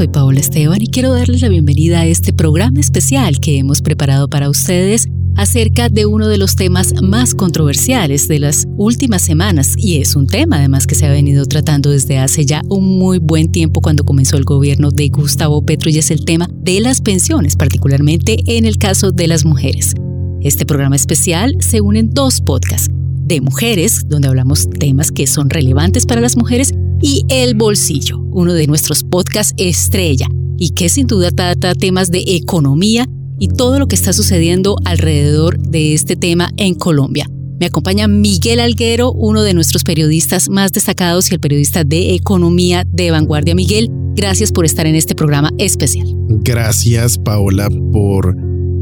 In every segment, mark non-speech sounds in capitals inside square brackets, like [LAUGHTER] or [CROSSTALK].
soy Paola Esteban y quiero darles la bienvenida a este programa especial que hemos preparado para ustedes acerca de uno de los temas más controversiales de las últimas semanas y es un tema además que se ha venido tratando desde hace ya un muy buen tiempo cuando comenzó el gobierno de Gustavo Petro y es el tema de las pensiones, particularmente en el caso de las mujeres. Este programa especial se une en dos podcasts de mujeres, donde hablamos temas que son relevantes para las mujeres, y El Bolsillo, uno de nuestros podcasts estrella, y que sin duda trata temas de economía y todo lo que está sucediendo alrededor de este tema en Colombia. Me acompaña Miguel Alguero, uno de nuestros periodistas más destacados y el periodista de economía de vanguardia. Miguel, gracias por estar en este programa especial. Gracias, Paola, por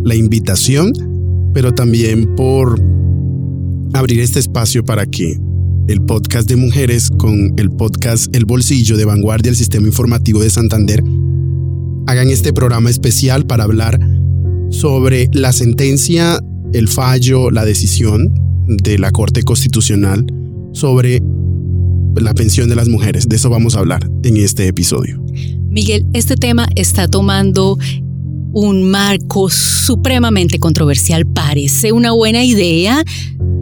la invitación, pero también por abrir este espacio para que el podcast de mujeres con el podcast El Bolsillo de Vanguardia, el Sistema Informativo de Santander, hagan este programa especial para hablar sobre la sentencia, el fallo, la decisión de la Corte Constitucional sobre la pensión de las mujeres. De eso vamos a hablar en este episodio. Miguel, este tema está tomando un marco supremamente controversial. Parece una buena idea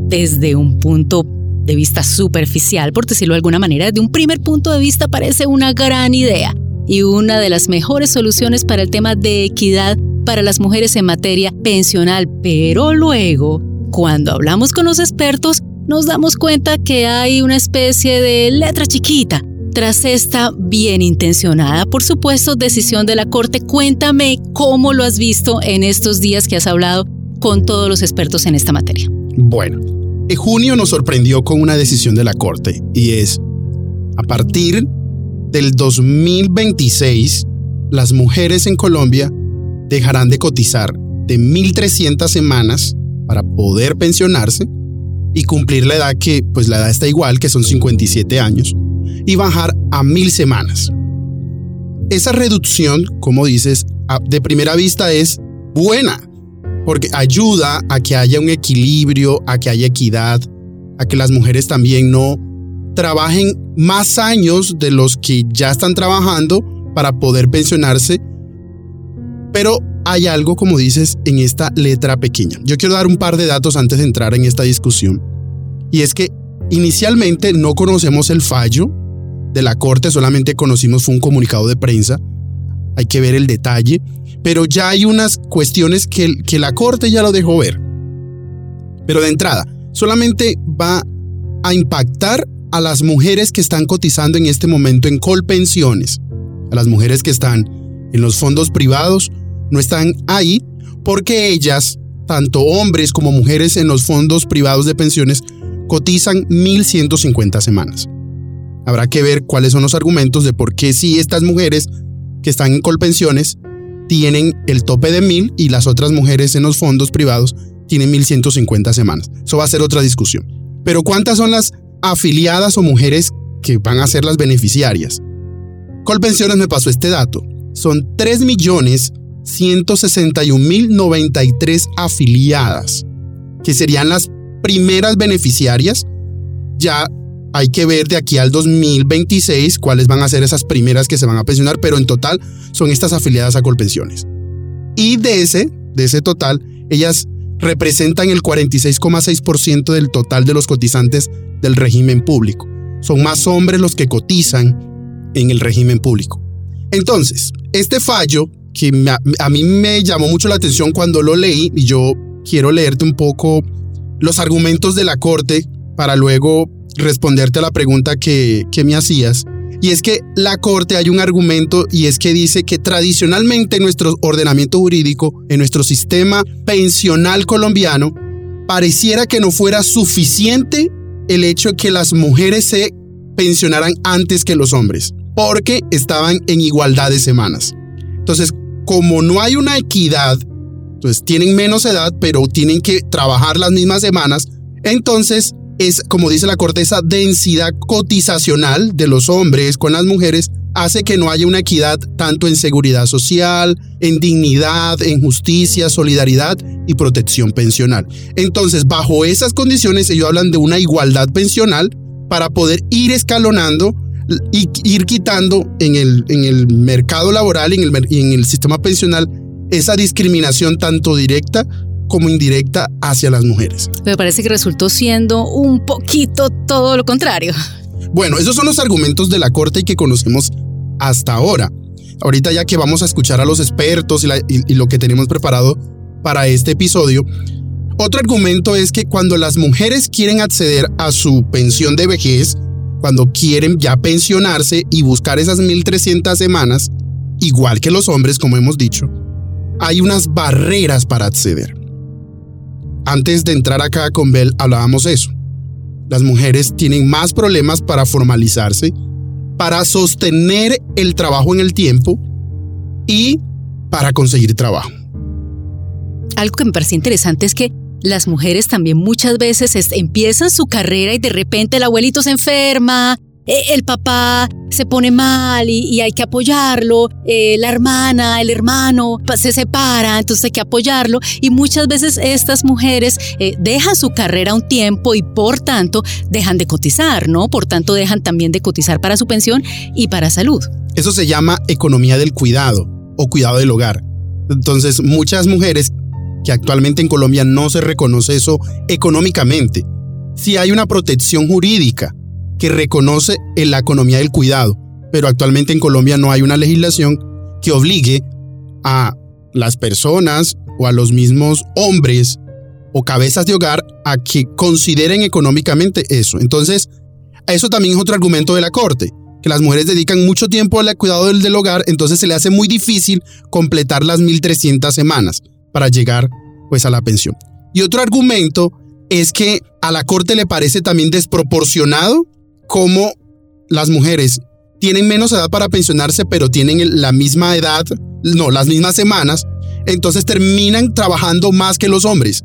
desde un punto de vista superficial, por decirlo de alguna manera, desde un primer punto de vista parece una gran idea y una de las mejores soluciones para el tema de equidad para las mujeres en materia pensional, pero luego, cuando hablamos con los expertos, nos damos cuenta que hay una especie de letra chiquita tras esta bien intencionada, por supuesto, decisión de la Corte. Cuéntame cómo lo has visto en estos días que has hablado con todos los expertos en esta materia. Bueno, en junio nos sorprendió con una decisión de la Corte y es, a partir del 2026, las mujeres en Colombia dejarán de cotizar de 1.300 semanas para poder pensionarse y cumplir la edad que, pues la edad está igual, que son 57 años, y bajar a 1.000 semanas. Esa reducción, como dices, de primera vista es buena, porque ayuda a que haya un equilibrio, a que haya equidad, a que las mujeres también no trabajen más años de los que ya están trabajando para poder pensionarse pero hay algo, como dices, en esta letra pequeña. Yo quiero dar un par de datos antes de entrar en esta discusión. Y es que inicialmente no conocemos el fallo de la Corte, solamente conocimos un comunicado de prensa. Hay que ver el detalle. Pero ya hay unas cuestiones que, que la Corte ya lo dejó ver. Pero de entrada, solamente va a impactar a las mujeres que están cotizando en este momento en colpensiones, a las mujeres que están en los fondos privados no están ahí porque ellas, tanto hombres como mujeres en los fondos privados de pensiones, cotizan 1.150 semanas. Habrá que ver cuáles son los argumentos de por qué si estas mujeres que están en colpensiones tienen el tope de 1.000 y las otras mujeres en los fondos privados tienen 1.150 semanas. Eso va a ser otra discusión. Pero ¿cuántas son las afiliadas o mujeres que van a ser las beneficiarias? Colpensiones me pasó este dato. Son 3 millones 161.093 afiliadas, que serían las primeras beneficiarias. Ya hay que ver de aquí al 2026 cuáles van a ser esas primeras que se van a pensionar, pero en total son estas afiliadas a Colpensiones. Y de ese, de ese total, ellas representan el 46,6% del total de los cotizantes del régimen público. Son más hombres los que cotizan en el régimen público. Entonces, este fallo que a mí me llamó mucho la atención cuando lo leí y yo quiero leerte un poco los argumentos de la Corte para luego responderte a la pregunta que, que me hacías. Y es que la Corte hay un argumento y es que dice que tradicionalmente en nuestro ordenamiento jurídico, en nuestro sistema pensional colombiano, pareciera que no fuera suficiente el hecho de que las mujeres se pensionaran antes que los hombres, porque estaban en igualdad de semanas. Entonces, como no hay una equidad, pues tienen menos edad, pero tienen que trabajar las mismas semanas, entonces es, como dice la Corte, esa densidad cotizacional de los hombres con las mujeres hace que no haya una equidad tanto en seguridad social, en dignidad, en justicia, solidaridad y protección pensional. Entonces, bajo esas condiciones, ellos hablan de una igualdad pensional para poder ir escalonando y ir quitando en el, en el mercado laboral y en el, en el sistema pensional esa discriminación tanto directa como indirecta hacia las mujeres. Me parece que resultó siendo un poquito todo lo contrario. Bueno, esos son los argumentos de la Corte y que conocemos hasta ahora. Ahorita ya que vamos a escuchar a los expertos y, lo que tenemos preparado para este episodio, otro argumento es que cuando las mujeres quieren acceder a su pensión de vejez, cuando quieren ya pensionarse y buscar esas 1.300 semanas, igual que los hombres, como hemos dicho, hay unas barreras para acceder. Antes de entrar acá con Bell hablábamos eso. Las mujeres tienen más problemas para formalizarse, para sostener el trabajo en el tiempo y para conseguir trabajo. Algo que me parece interesante es que las mujeres también muchas veces empiezan su carrera y de repente el abuelito se enferma, el papá se pone mal y, hay que apoyarlo, eh, la hermana, el hermano se separa, entonces hay que apoyarlo y muchas veces estas mujeres eh, dejan su carrera un tiempo y por tanto dejan de cotizar, ¿no? Por tanto dejan también de cotizar para su pensión y para salud. Eso se llama economía del cuidado o cuidado del hogar. Entonces muchas mujeres que actualmente en Colombia no se reconoce eso económicamente, si hay una protección jurídica que reconoce la economía del cuidado, pero actualmente en Colombia no hay una legislación que obligue a las personas o a los mismos hombres o cabezas de hogar a que consideren económicamente eso. Entonces, eso también es otro argumento de la Corte, que las mujeres dedican mucho tiempo al cuidado del, del hogar, entonces se le hace muy difícil completar las 1.300 semanas para llegar pues a la pensión. Y otro argumento es que a la Corte le parece también desproporcionado cómo las mujeres tienen menos edad para pensionarse, pero tienen la misma edad, no, las mismas semanas, entonces terminan trabajando más que los hombres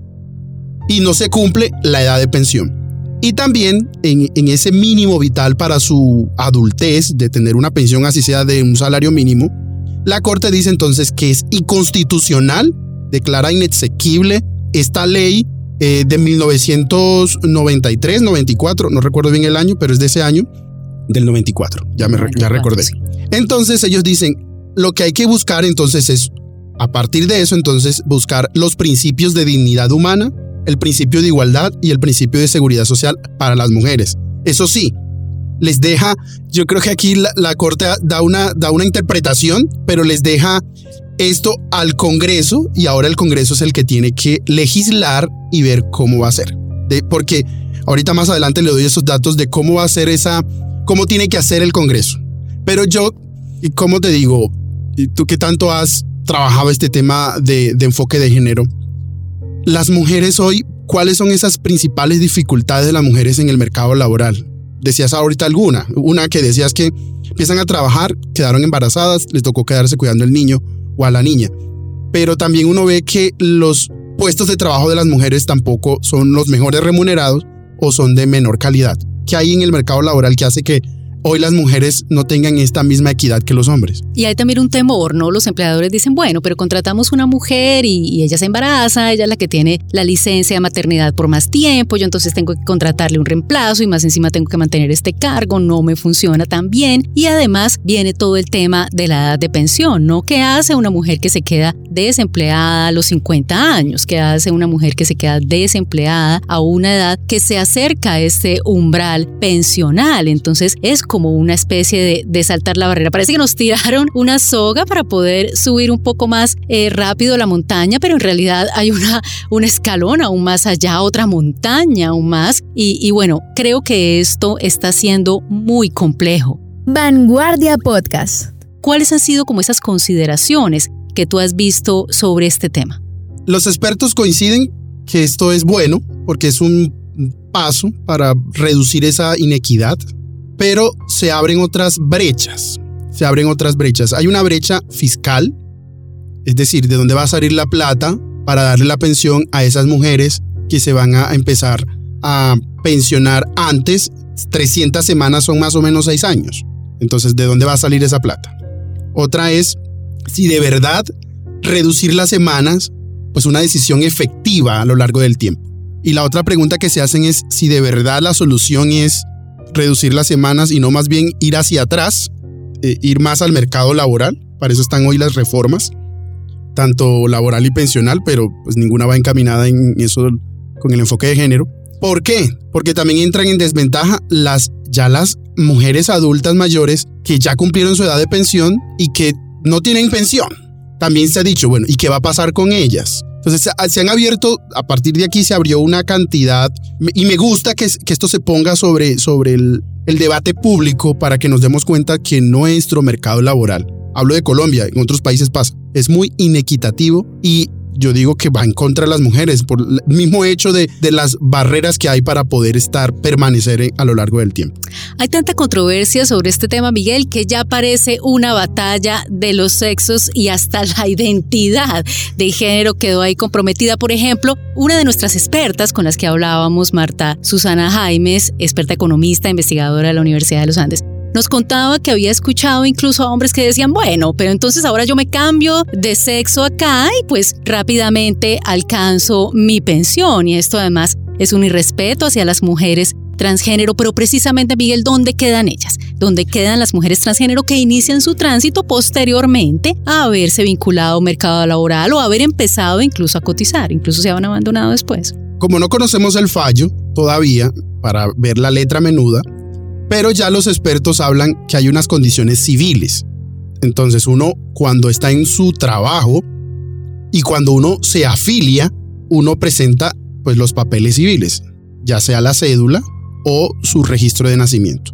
y no se cumple la edad de pensión. Y también en, en, ese mínimo vital para su adultez, de tener una pensión así sea de un salario mínimo, la Corte dice entonces que es inconstitucional, declara inexequible esta ley eh, de 1993, 94, no recuerdo bien el año, pero es de ese año, del 94, ya, me, ya recordé. Entonces ellos dicen, lo que hay que buscar entonces es, a partir de eso, entonces buscar los principios de dignidad humana, el principio de igualdad y el principio de seguridad social para las mujeres. Eso sí, les deja, yo creo que aquí la, la Corte da una, da una interpretación, pero les deja esto al Congreso y ahora el Congreso es el que tiene que legislar y ver cómo va a ser. Porque ahorita más adelante le doy esos datos de cómo va a ser esa, cómo tiene que hacer el Congreso. Pero yo, y cómo te digo, tú que tanto has trabajado este tema de, de enfoque de género, las mujeres hoy, ¿cuáles son esas principales dificultades de las mujeres en el mercado laboral? Decías ahorita alguna, una que decías que empiezan a trabajar, quedaron embarazadas, les tocó quedarse cuidando el niño a la niña. Pero también uno ve que los puestos de trabajo de las mujeres tampoco son los mejores remunerados o son de menor calidad. ¿Qué hay en el mercado laboral que hace que hoy las mujeres no tengan esta misma equidad que los hombres. Y hay también un temor, ¿no? Los empleadores dicen, bueno, pero contratamos una mujer y, ella se embaraza, ella es la que tiene la licencia de maternidad por más tiempo, yo entonces tengo que contratarle un reemplazo y más encima tengo que mantener este cargo, no me funciona tan bien. Y además viene todo el tema de la edad de pensión, ¿no? ¿Qué hace una mujer que se queda desempleada a los 50 años? ¿Qué hace una mujer que se queda desempleada a una edad que se acerca a este umbral pensional? Entonces es como una especie de, saltar la barrera. Parece que nos tiraron una soga para poder subir un poco más eh, rápido la montaña, pero en realidad hay una, un escalón aún más allá, otra montaña aún más. Y, y bueno, creo que esto está siendo muy complejo. Vanguardia Podcast. ¿Cuáles han sido como esas consideraciones que tú has visto sobre este tema? Los expertos coinciden que esto es bueno porque es un paso para reducir esa inequidad pero se abren otras brechas. Se abren otras brechas. Hay una brecha fiscal, es decir, de dónde va a salir la plata para darle la pensión a esas mujeres que se van a empezar a pensionar antes. 300 semanas son más o menos 6 años. Entonces, ¿de dónde va a salir esa plata? Otra es si de verdad reducir las semanas, pues una decisión efectiva a lo largo del tiempo. Y la otra pregunta que se hacen es si de verdad la solución es reducir las semanas y no más bien ir hacia atrás, eh, ir más al mercado laboral. Para eso están hoy las reformas, tanto laboral y pensional, pero pues ninguna va encaminada en eso con el enfoque de género. ¿Por qué? Porque también entran en desventaja las ya las mujeres adultas mayores que ya cumplieron su edad de pensión y que no tienen pensión. También se ha dicho, bueno, ¿y qué va a pasar con ellas? Entonces se han abierto, a partir de aquí se abrió una cantidad, y me gusta que, esto se ponga sobre, el, el debate público para que nos demos cuenta que nuestro mercado laboral, hablo de Colombia, en otros países pasa, es muy inequitativo y yo digo que va en contra de las mujeres por el mismo hecho de, las barreras que hay para poder estar, permanecer a lo largo del tiempo. Hay tanta controversia sobre este tema, Miguel, que ya parece una batalla de los sexos y hasta [LAUGHS] la identidad de género quedó ahí comprometida. Por ejemplo, una de nuestras expertas con las que hablábamos, Marta Susana Jaimes, experta economista, investigadora de la Universidad de los Andes, nos contaba que había escuchado incluso a hombres que decían, bueno, pero entonces ahora yo me cambio de sexo acá y pues rápidamente alcanzo mi pensión. Y esto además es un irrespeto hacia las mujeres transgénero, pero precisamente Miguel, ¿dónde quedan ellas? ¿Dónde quedan las mujeres transgénero que inician su tránsito posteriormente a haberse vinculado al mercado laboral o haber empezado incluso a cotizar, incluso se han abandonado después? Como no conocemos el fallo todavía para ver la letra menuda, pero ya los expertos hablan que hay unas condiciones civiles. Entonces uno cuando está en su trabajo y cuando uno se afilia, uno presenta pues los papeles civiles, ya sea la cédula o su registro de nacimiento.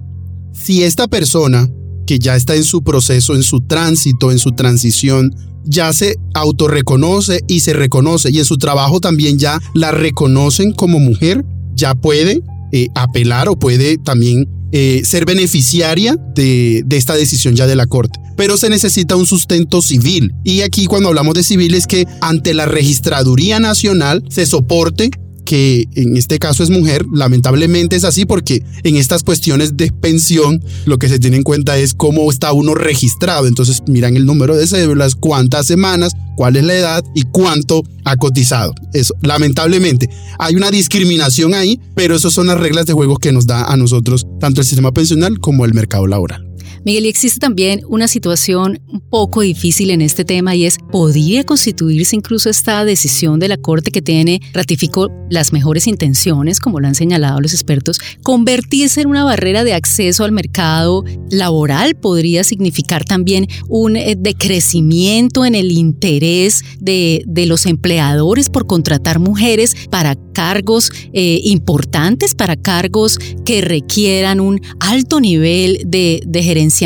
Si esta persona que ya está en su proceso, en su tránsito, en su transición, ya se autorreconoce y se reconoce y en su trabajo también ya la reconocen como mujer, ya puede eh, apelar o puede también eh, ser beneficiaria de, de, esta decisión ya de la Corte. Pero se necesita un sustento civil. Y aquí cuando hablamos de civil es que ante la Registraduría Nacional se soporte que en este caso es mujer, lamentablemente es así porque en estas cuestiones de pensión lo que se tiene en cuenta es cómo está uno registrado. Entonces miran el número de cédulas, cuántas semanas, cuál es la edad y cuánto ha cotizado. Eso, lamentablemente, hay una discriminación ahí, pero esas son las reglas de juego que nos da a nosotros tanto el sistema pensional como el mercado laboral. Miguel, y existe también una situación un poco difícil en este tema y es, ¿podría constituirse incluso esta decisión de la Corte que tiene, ratificó las mejores intenciones, como lo han señalado los expertos, convertirse en una barrera de acceso al mercado laboral? ¿Podría significar también un eh, decrecimiento en el interés de, los empleadores por contratar mujeres para cargos eh, importantes, para cargos que requieran un alto nivel de, de gerencia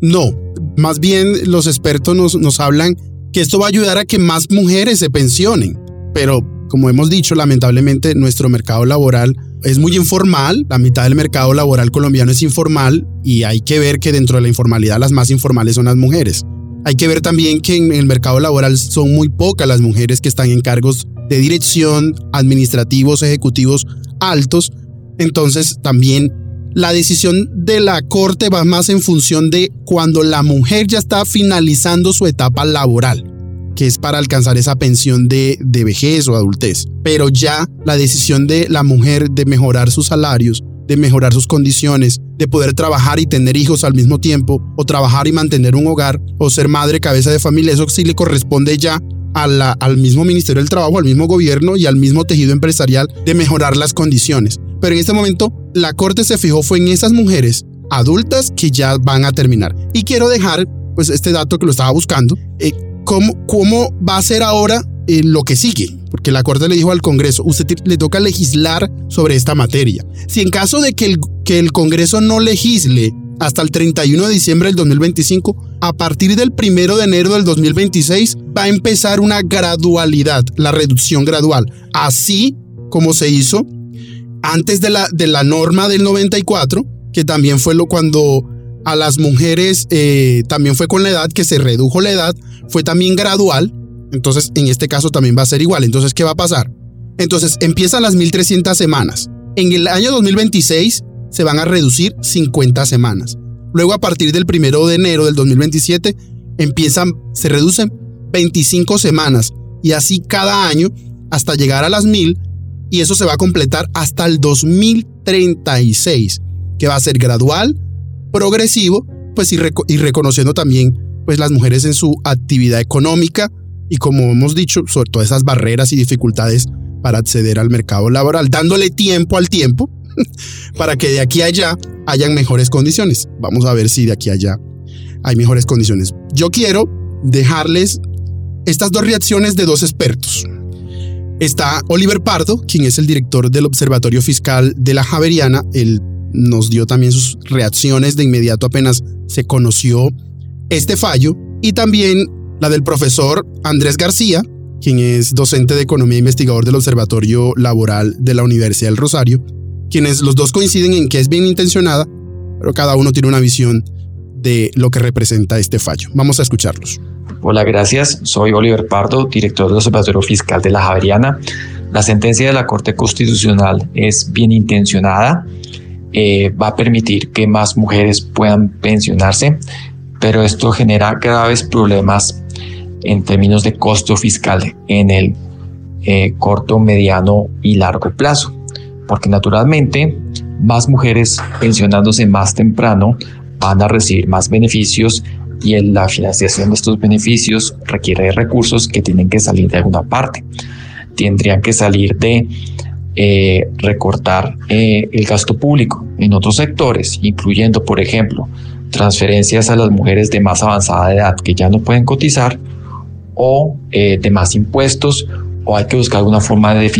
no, más bien los expertos nos, nos hablan que esto va a ayudar a que más mujeres se pensionen, pero como hemos dicho, lamentablemente nuestro mercado laboral es muy informal, la mitad del mercado laboral colombiano es informal y hay que ver que dentro de la informalidad las más informales son las mujeres. Hay que ver también que en el mercado laboral son muy pocas las mujeres que están en cargos de dirección, administrativos, ejecutivos altos. Entonces también la decisión de la Corte va más en función de cuando la mujer ya está finalizando su etapa laboral, que es para alcanzar esa pensión de, de vejez o adultez. Pero ya la decisión de la mujer de mejorar sus salarios, de mejorar sus condiciones, de poder trabajar y tener hijos al mismo tiempo, o trabajar y mantener un hogar, o ser madre cabeza de familia, eso sí le corresponde ya al mismo Ministerio del Trabajo, al mismo gobierno y al mismo tejido empresarial de mejorar las condiciones. Pero en este momento la Corte se fijó fue en esas mujeres adultas que ya van a terminar. Y quiero dejar pues este dato que lo estaba buscando, eh, ¿cómo, ¿cómo va a ser ahora eh, lo que sigue? Porque la Corte le dijo al Congreso, usted le toca legislar sobre esta materia. Si en caso de que el, que el Congreso no legisle hasta el 31 de diciembre del 2025, a partir del 1 de enero del 2026 va a empezar una gradualidad, la reducción gradual, así como se hizo antes de la, de la norma del 94, que también fue lo cuando a las mujeres eh, también fue con la edad, que se redujo la edad, fue también gradual, entonces en este caso también va a ser igual. Entonces, ¿qué va a pasar? Entonces empiezan las 1300 semanas. En el año 2026 se van a reducir 50 semanas. Luego a partir del 1 de enero del 2027 empiezan, se reducen 25 semanas y así cada año hasta llegar a las 1000 y eso se va a completar hasta el 2036. que va a ser gradual, progresivo, pues y, reconociendo también pues las mujeres en su actividad económica y como hemos dicho, sobre todo esas barreras y dificultades para acceder al mercado laboral, dándole tiempo al tiempo [LAUGHS] para que de aquí a allá hayan mejores condiciones. Vamos a ver si de aquí a allá hay mejores condiciones. Yo quiero dejarles estas dos reacciones de dos expertos. Está Oliver Pardo, quien es el director del Observatorio Fiscal de la Javeriana. Él nos dio también sus reacciones de inmediato apenas se conoció este fallo. Y también la del profesor Andrés García, quien es docente de Economía e investigador del Observatorio Laboral de la Universidad del Rosario, quienes los dos coinciden en que es bien intencionada, pero cada uno tiene una visión de lo que representa este fallo. Vamos a escucharlos. Hola, gracias. Soy Oliver Pardo, director del Observatorio Fiscal de la Javeriana. La sentencia de la Corte Constitucional es bien intencionada. Eh, va a permitir que más mujeres puedan pensionarse, pero esto genera graves problemas en términos de costo fiscal en el eh, corto, mediano y largo plazo, porque naturalmente más mujeres pensionándose más temprano van a recibir más beneficios y la financiación de estos beneficios requiere recursos que tienen que salir de alguna parte. Tendrían que salir de eh, recortar eh, el gasto público en otros sectores, incluyendo, por ejemplo, transferencias a las mujeres de más avanzada edad que ya no pueden cotizar o eh, de más impuestos o hay que buscar alguna forma de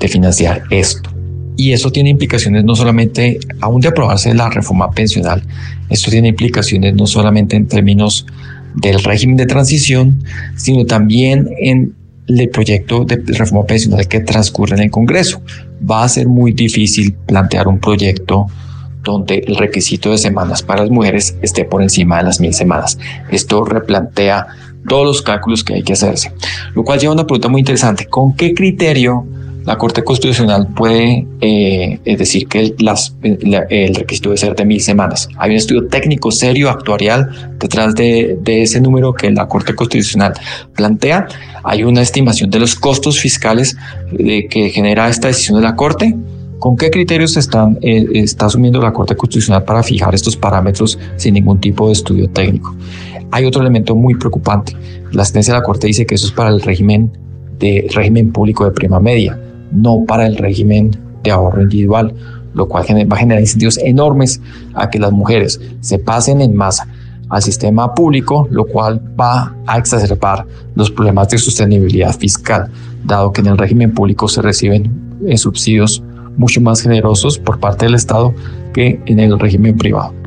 de financiar esto. Y eso tiene implicaciones no solamente, aún de aprobarse la reforma pensional, esto tiene implicaciones no solamente en términos del régimen de transición, sino también en el proyecto de reforma pensional que transcurre en el Congreso. Va a ser muy difícil plantear un proyecto donde el requisito de semanas para las mujeres esté por encima de las mil semanas. Esto replantea todos los cálculos que hay que hacerse, lo cual lleva a una pregunta muy interesante. ¿Con qué criterio la Corte Constitucional puede eh, decir que el requisito debe ser de mil semanas. Hay un estudio técnico serio, actuarial, detrás de, ese número que la Corte Constitucional plantea. Hay una estimación de los costos fiscales de, que genera esta decisión de la Corte. ¿Con qué criterios están, eh, está asumiendo la Corte Constitucional para fijar estos parámetros sin ningún tipo de estudio técnico? Hay otro elemento muy preocupante. La sentencia de la Corte dice que eso es para el régimen de régimen público de prima media no para el régimen de ahorro individual, lo cual va a generar incentivos enormes a que las mujeres se pasen en masa al sistema público, lo cual va a exacerbar los problemas de sostenibilidad fiscal, dado que en el régimen público se reciben eh, subsidios mucho más generosos por parte del Estado que en el régimen privado.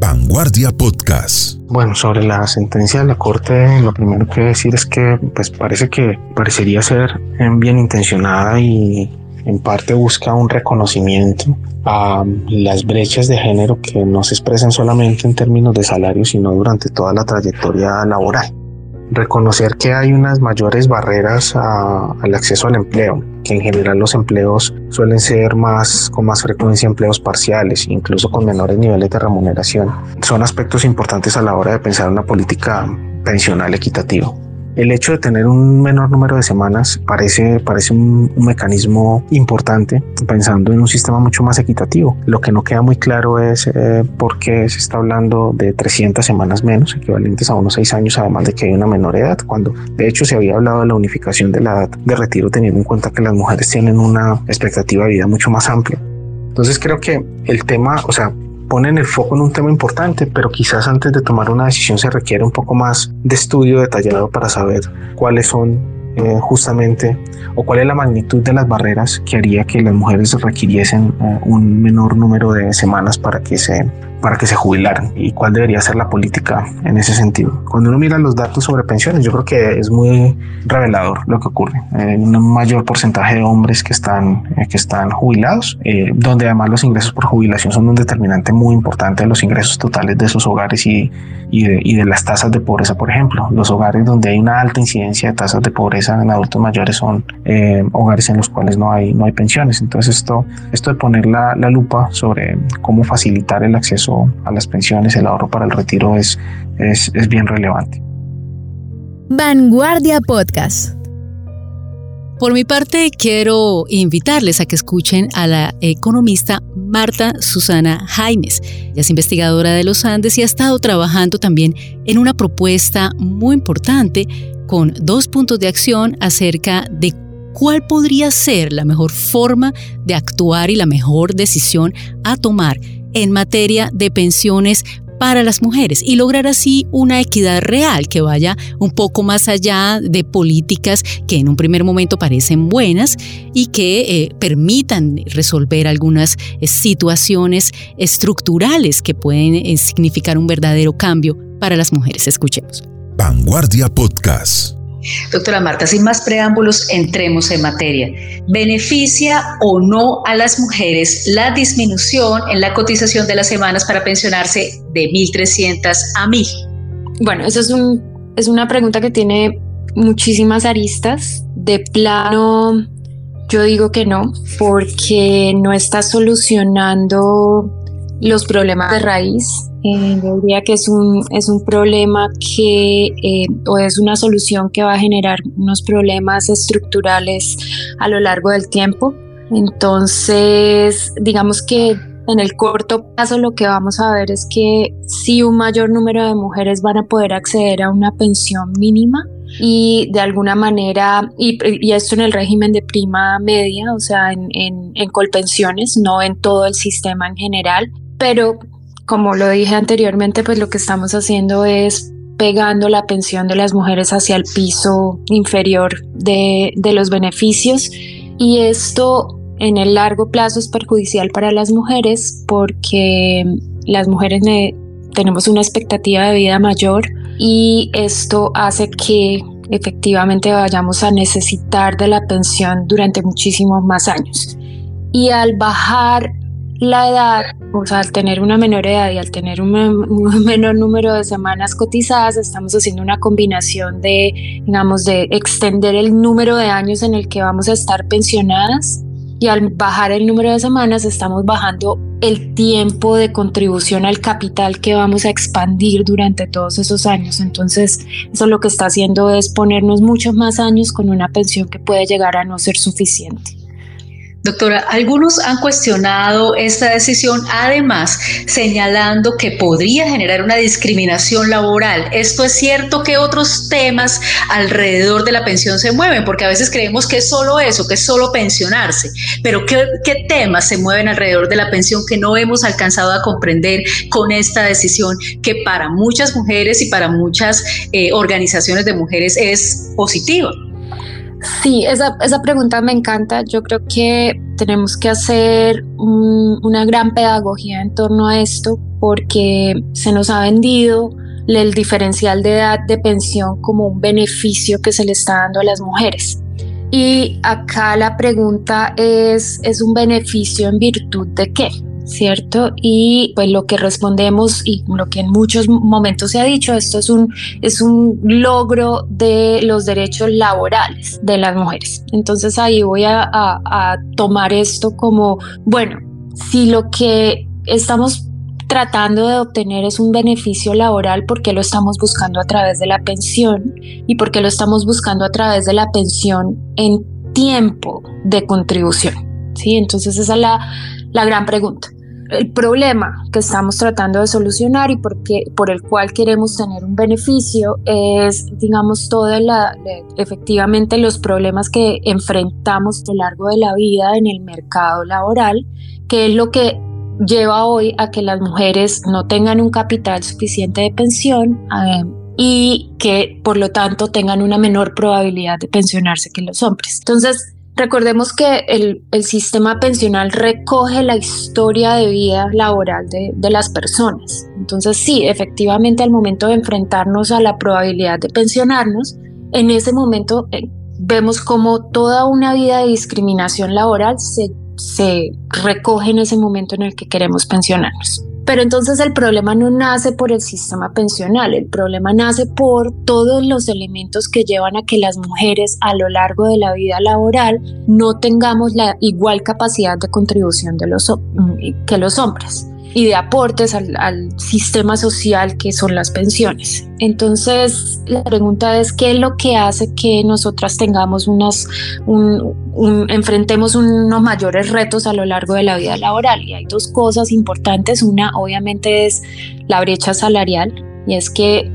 Vanguardia Podcast. Bueno, sobre la sentencia de la Corte, lo primero que decir es que pues parece que parecería ser bien intencionada y en parte busca un reconocimiento a las brechas de género que no se expresan solamente en términos de salario, sino durante toda la trayectoria laboral reconocer que hay unas mayores barreras al acceso al empleo, que en general los empleos suelen ser más con más frecuencia empleos parciales, incluso con menores niveles de remuneración. Son aspectos importantes a la hora de pensar una política pensional equitativa el hecho de tener un menor número de semanas parece, parece un, mecanismo importante pensando en un sistema mucho más equitativo. Lo que no queda muy claro es eh, por qué se está hablando de 300 semanas menos, equivalentes a unos 6 años, además de que hay una menor edad, cuando de hecho se había hablado de la unificación de la edad de retiro teniendo en cuenta que las mujeres tienen una expectativa de vida mucho más amplia. Entonces creo que el tema, o sea, ponen el foco en un tema importante, pero quizás antes de tomar una decisión se requiere un poco más de estudio detallado para saber cuáles son eh, justamente o cuál es la magnitud de las barreras que haría que las mujeres requiriesen eh, un menor número de semanas para que se para que se jubilaran y cuál debería ser la política en ese sentido. Cuando uno mira los datos sobre pensiones, yo creo que es muy revelador lo que ocurre. Hay un mayor porcentaje de hombres que están, eh, que están jubilados, eh, donde además los ingresos por jubilación son un determinante muy importante de los ingresos totales de esos hogares y, y, de, y de las tasas de pobreza, por ejemplo. Los hogares donde hay una alta incidencia de tasas de pobreza en adultos mayores son eh, hogares en los cuales no hay, no hay pensiones. Entonces esto, esto de poner la, la lupa sobre cómo facilitar el acceso a las pensiones, el ahorro para el retiro es, es, es bien relevante. Vanguardia Podcast. Por mi parte, quiero invitarles a que escuchen a la economista Marta Susana Jaimes. Ella es investigadora de los Andes y ha estado trabajando también en una propuesta muy importante con dos puntos de acción acerca de cuál podría ser la mejor forma de actuar y la mejor decisión a tomar en materia de pensiones para las mujeres y lograr así una equidad real que vaya un poco más allá de políticas que en un primer momento parecen buenas y que eh, permitan resolver algunas eh, situaciones estructurales que pueden eh, significar un verdadero cambio para las mujeres. Escuchemos. Vanguardia Podcast. Doctora Marta, sin más preámbulos, entremos en materia. ¿Beneficia o no a las mujeres la disminución en la cotización de las semanas para pensionarse de 1.300 a 1.000? Bueno, esa es, es una pregunta que tiene muchísimas aristas. De plano, yo digo que no, porque no está solucionando los problemas de raíz eh, yo diría que es un, es un problema que, eh, o es una solución que va a generar unos problemas estructurales a lo largo del tiempo. Entonces, digamos que en el corto plazo lo que vamos a ver es que si un mayor número de mujeres van a poder acceder a una pensión mínima y de alguna manera, y, y esto en el régimen de prima media, o sea, en, en, en colpensiones, no en todo el sistema en general, pero como lo dije anteriormente, pues lo que estamos haciendo es pegando la pensión de las mujeres hacia el piso inferior de, los beneficios y esto en el largo plazo es perjudicial para las mujeres porque las mujeres tenemos una expectativa de vida mayor y esto hace que efectivamente vayamos a necesitar de la pensión durante muchísimos más años. Y al bajar la edad, o sea, al tener una menor edad y al tener [LAUGHS] un, menor número de semanas cotizadas, estamos haciendo una combinación de, digamos, de extender el número de años en el que vamos a estar pensionadas y al bajar el número de semanas estamos bajando el tiempo de contribución al capital que vamos a expandir durante todos esos años. Entonces, eso lo que está haciendo es ponernos muchos más años con una pensión que puede llegar a no ser suficiente. Doctora, algunos han cuestionado esta decisión, además señalando que podría generar una discriminación laboral. ¿Esto es cierto que otros temas alrededor de la pensión se mueven? Porque a veces creemos que es solo eso, que es solo pensionarse. Pero ¿qué, temas se mueven alrededor de la pensión que no hemos alcanzado a comprender con esta decisión que para muchas mujeres y para muchas eh, organizaciones de mujeres es positiva? Sí, esa, esa, pregunta me encanta. Yo creo que tenemos que hacer una gran pedagogía en torno a esto porque se nos ha vendido el diferencial de edad de pensión como un beneficio que se le está dando a las mujeres. Y acá la pregunta es, ¿es un beneficio en virtud de qué? ¿Cierto? Y pues lo que respondemos y lo que en muchos momentos se ha dicho, esto es un, es un logro de los derechos laborales de las mujeres. Entonces ahí voy a, tomar esto como, bueno, si lo que estamos tratando de obtener es un beneficio laboral porque lo estamos buscando a través de la pensión y porque lo estamos buscando a través de la pensión en tiempo de contribución. ¿sí? Entonces esa es la, la gran pregunta el problema que estamos tratando de solucionar y porque, por el cual queremos tener un beneficio es, digamos, toda la, efectivamente los problemas que enfrentamos a lo largo de la vida en el mercado laboral, que es lo que lleva hoy a que las mujeres no tengan un capital suficiente de pensión eh, y que por lo tanto tengan una menor probabilidad de pensionarse que los hombres. Entonces, Recordemos que el, sistema pensional recoge la historia de vida laboral de, las personas. Entonces sí, efectivamente al momento de enfrentarnos a la probabilidad de pensionarnos, en ese momento eh, vemos como toda una vida de discriminación laboral se, se recoge en ese momento en el que queremos pensionarnos. Pero entonces el problema no nace por el sistema pensional, el problema nace por todos los elementos que llevan a que las mujeres a lo largo de la vida laboral no tengamos la igual capacidad de contribución de los, mm, que los hombres. Y de aportes al, sistema social que son las pensiones. Entonces, la pregunta es, ¿qué es lo que hace que nosotras tengamos unas, enfrentemos unos mayores retos a lo largo de la vida laboral? Y hay dos cosas importantes. Una, obviamente, es la brecha salarial, y es que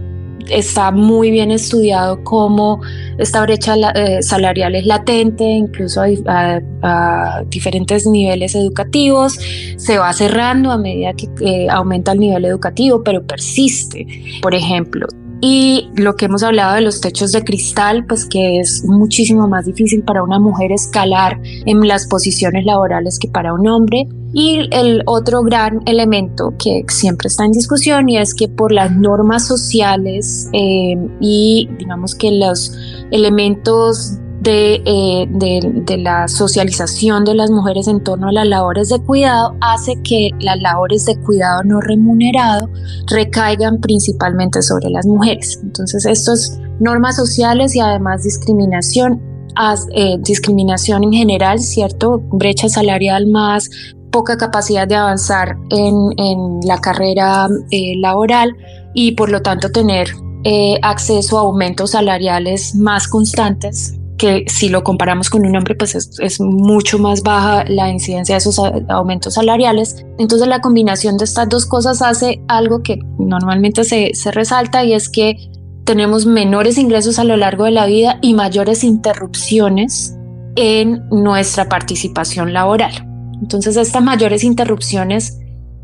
está muy bien estudiado cómo esta brecha eh, salarial es latente, incluso a, diferentes niveles educativos, se va cerrando a medida que eh, aumenta el nivel educativo, pero persiste. Por ejemplo, y lo que hemos hablado de los techos de cristal, pues que es muchísimo más difícil para una mujer escalar en las posiciones laborales que para un hombre. Y el otro gran elemento que siempre está en discusión y es que por las normas sociales eh, y digamos que los elementos eh, de, la socialización de las mujeres en torno a las labores de cuidado hace que las labores de cuidado no remunerado recaigan principalmente sobre las mujeres. Entonces, estas normas sociales y además discriminación, eh, discriminación en general, ¿cierto? Brecha salarial más poca capacidad de avanzar en, la carrera eh, laboral y por lo tanto tener acceso a aumentos salariales más constantes que si lo comparamos con un hombre, pues es, mucho más baja la incidencia de esos aumentos salariales. Entonces la combinación de estas dos cosas hace algo que normalmente se, resalta y es que tenemos menores ingresos a lo largo de la vida y mayores interrupciones en nuestra participación laboral. Entonces estas mayores interrupciones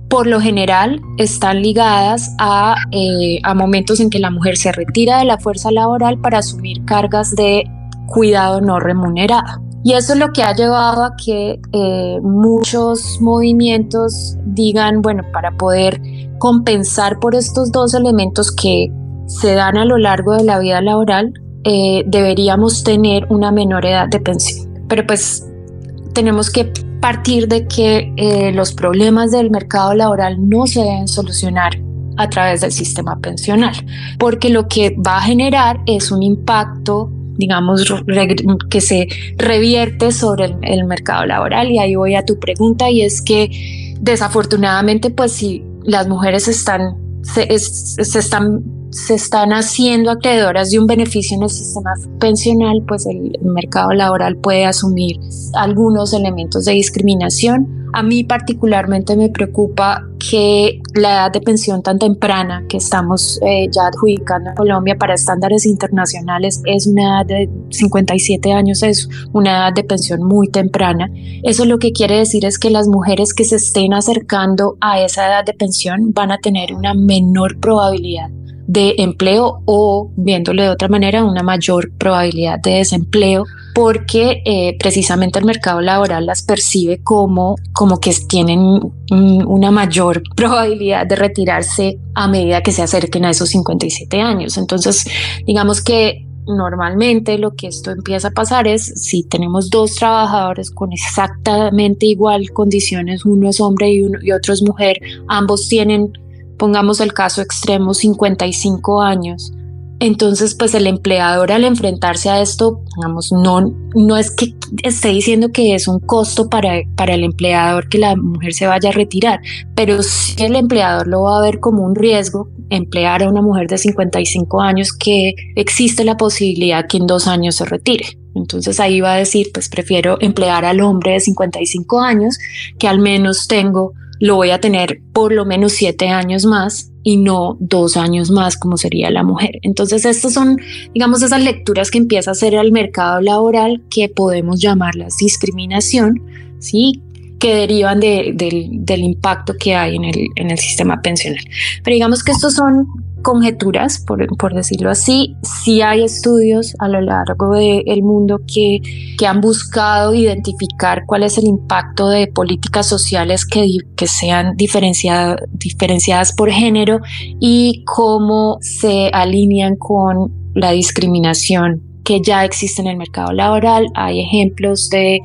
por lo general están ligadas a, eh, a momentos en que la mujer se retira de la fuerza laboral para asumir cargas de cuidado no remunerado. Y eso es lo que ha llevado a que eh, muchos movimientos digan, bueno, para poder compensar por estos dos elementos que se dan a lo largo de la vida laboral, eh, deberíamos tener una menor edad de pensión. Pero pues tenemos que partir de que eh, los problemas del mercado laboral no se deben solucionar a través del sistema pensional, porque lo que va a generar es un impacto digamos, que se revierte sobre el, mercado laboral. Y ahí voy a tu pregunta y es que desafortunadamente, pues si las mujeres están, se, están se están haciendo acreedoras de un beneficio en el sistema pensional, pues el mercado laboral puede asumir algunos elementos de discriminación a mí particularmente me preocupa que la edad de pensión tan temprana que estamos eh, ya adjudicando en Colombia para estándares internacionales es una edad de 57 años, es una edad de pensión muy temprana. Eso lo que quiere decir es que las mujeres que se estén acercando a esa edad de pensión van a tener una menor probabilidad de empleo o, viéndole de otra manera, una mayor probabilidad de desempleo porque eh, precisamente el mercado laboral las percibe como, como que tienen una mayor [LAUGHS] probabilidad de retirarse a medida que se acerquen a esos 57 años. Entonces, digamos que normalmente lo que esto empieza a pasar es si tenemos dos trabajadores con exactamente igual condiciones, uno es hombre y, uno, y otro es mujer, ambos tienen pongamos el caso extremo, 55 años. Entonces, pues el empleador al enfrentarse a esto, digamos, no, no es que esté diciendo que es un costo para, para el empleador que la mujer se vaya a retirar, pero sí el empleador lo va a ver como un riesgo emplear a una mujer de 55 años que existe la posibilidad que en dos años se retire. Entonces ahí va a decir, pues prefiero emplear al hombre de 55 años que al menos tengo lo voy a tener por lo menos siete años más y no dos años más como sería la mujer. Entonces, estas son, digamos, esas lecturas que empieza a hacer el mercado laboral que podemos llamarlas discriminación, ¿sí? Que derivan del, del, impacto que hay en el, en el sistema pensional. Pero digamos que estos son conjeturas, por, por, decirlo así. Sí hay estudios a lo largo del mundo que, que, han buscado identificar cuál es el impacto de políticas sociales que, que sean diferenciadas por género y cómo se alinean con la discriminación que ya existe en el mercado laboral. Hay ejemplos de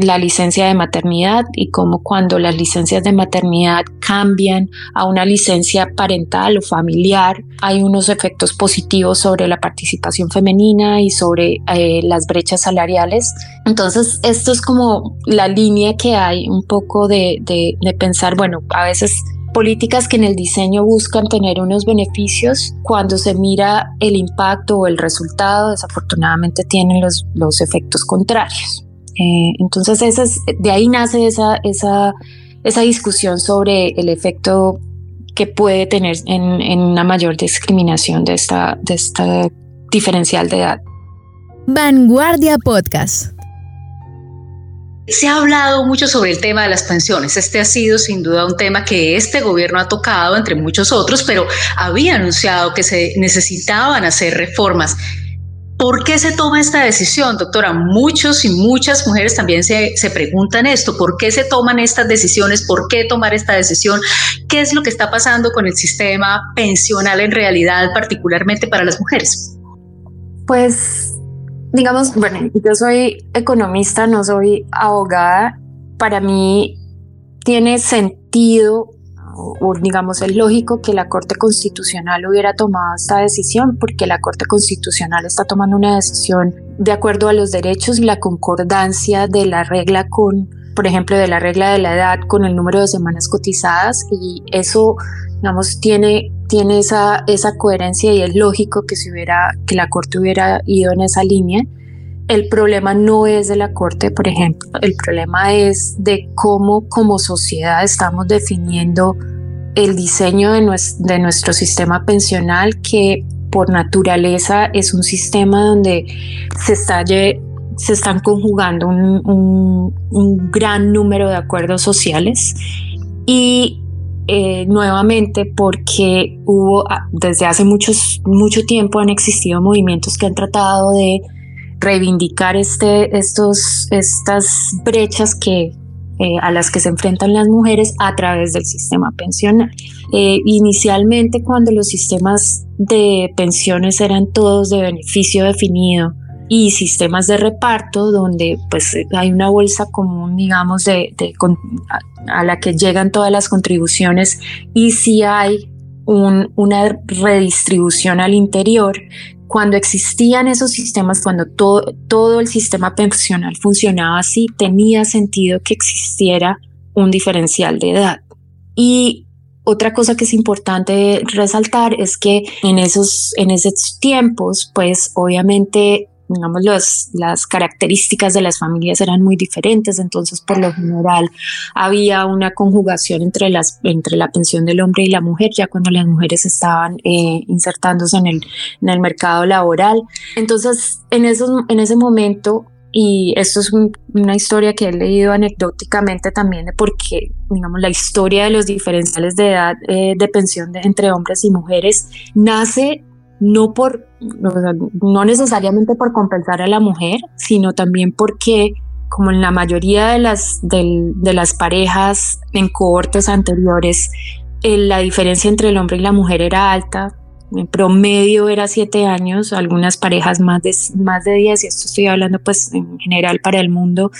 la licencia de maternidad y cómo cuando las licencias de maternidad cambian a una licencia parental o familiar, hay unos efectos positivos sobre la participación femenina y sobre eh, las brechas salariales. Entonces, esto es como la línea que hay un poco de, de, de pensar, bueno, a veces políticas que en el diseño buscan tener unos beneficios, cuando se mira el impacto o el resultado, desafortunadamente tienen los, los efectos contrarios. Eh, entonces, es, de ahí nace esa, esa, esa discusión sobre el efecto que puede tener en, en una mayor discriminación de esta, de esta diferencial de edad. Vanguardia Podcast. Se ha hablado mucho sobre el tema de las pensiones. Este ha sido sin duda un tema que este gobierno ha tocado, entre muchos otros, pero había anunciado que se necesitaban hacer reformas. ¿Por qué se toma esta decisión, doctora? Muchos y muchas mujeres también se, se, preguntan esto, ¿por qué se toman estas decisiones? ¿Por qué tomar esta decisión? ¿Qué es lo que está pasando con el sistema pensional en realidad, particularmente para las mujeres? Pues digamos, bueno, yo soy economista, no soy abogada. Para mí tiene sentido, o, digamos, es lógico que la Corte Constitucional hubiera tomado esta decisión, porque la Corte Constitucional está tomando una decisión de acuerdo a los derechos y la concordancia de la regla con, por ejemplo, de la regla de la edad con el número de semanas cotizadas, y eso, digamos, tiene tiene esa, esa coherencia y es lógico que, si hubiera, que la Corte hubiera ido en esa línea. El problema no es de la Corte, por ejemplo, el problema es de cómo como sociedad estamos definiendo el diseño de, nuestro, sistema pensional que por naturaleza es un sistema donde se, está, se están conjugando un gran número de acuerdos sociales. Y eh, nuevamente porque hubo ah, desde hace muchos, mucho tiempo han existido movimientos que han tratado de reivindicar este, estos, estas brechas que, eh, a las que se enfrentan las mujeres a través del sistema pensional. Eh, inicialmente cuando los sistemas de pensiones eran todos de beneficio definido, y sistemas de reparto donde pues hay una bolsa común digamos de, a, la que llegan todas las contribuciones y si hay una redistribución al interior cuando existían esos sistemas, cuando todo, todo el sistema pensional funcionaba así, tenía sentido que existiera un diferencial de edad. Y otra cosa que es importante resaltar es que en esos, en esos tiempos, pues obviamente digamos, las características de las familias eran muy diferentes, entonces por lo general había una conjugación entre, las, entre la pensión del hombre y la mujer, ya cuando las mujeres estaban eh, insertándose en el, en el mercado laboral. Entonces, en, esos, en ese momento, y esto es una historia que he leído anecdóticamente también de por qué, digamos, la historia de los diferenciales de edad eh, de pensión entre hombres y mujeres nace no por, no necesariamente por compensar a la mujer, sino también porque como en la mayoría de las, de, las parejas en cohortes anteriores, la diferencia entre el hombre y la mujer era alta, en promedio era siete años, algunas parejas más de, más de diez, y esto estoy hablando pues en general para el mundo.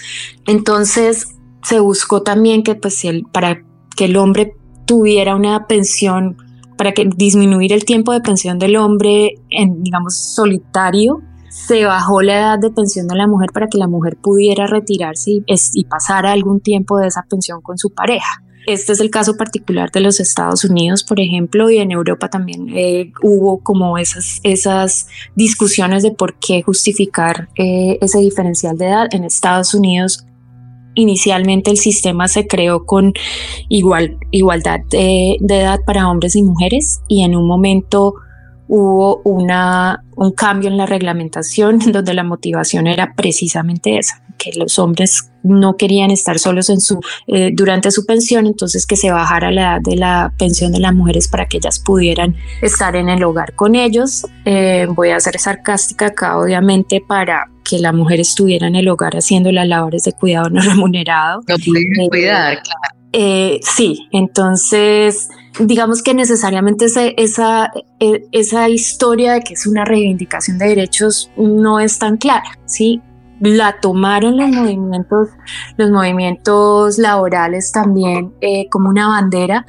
Entonces se buscó también que pues el, para que el hombre tuviera una pensión para que disminuir el tiempo de pensión del hombre en, digamos, solitario, se bajó la edad de pensión de la mujer para que la mujer pudiera retirarse y, y pasar algún tiempo de esa pensión con su pareja. Este es el caso particular de los Estados Unidos, por ejemplo, y en Europa también eh, hubo como esas, esas discusiones de por qué justificar eh, ese diferencial de edad. En Estados Unidos Inicialmente el sistema se creó con igual, igualdad de, edad para hombres y mujeres y en un momento hubo una, un cambio en la reglamentación [LAUGHS] donde la motivación era precisamente esa, que los hombres no querían estar solos eh, durante su pensión, entonces que se bajara la edad de la pensión de las mujeres para que ellas pudieran estar en el hogar con ellos. Eh, voy a ser sarcástica acá, obviamente, para que la mujer estuviera en el hogar haciendo las labores de cuidado no [LAUGHS] remunerado. Pudieran eh, cuidar, claro. sí, entonces digamos que necesariamente esa, esa, esa historia de que es una reivindicación de derechos no es tan clara, ¿sí? la tomaron los movimientos, los movimientos laborales también eh, como una bandera,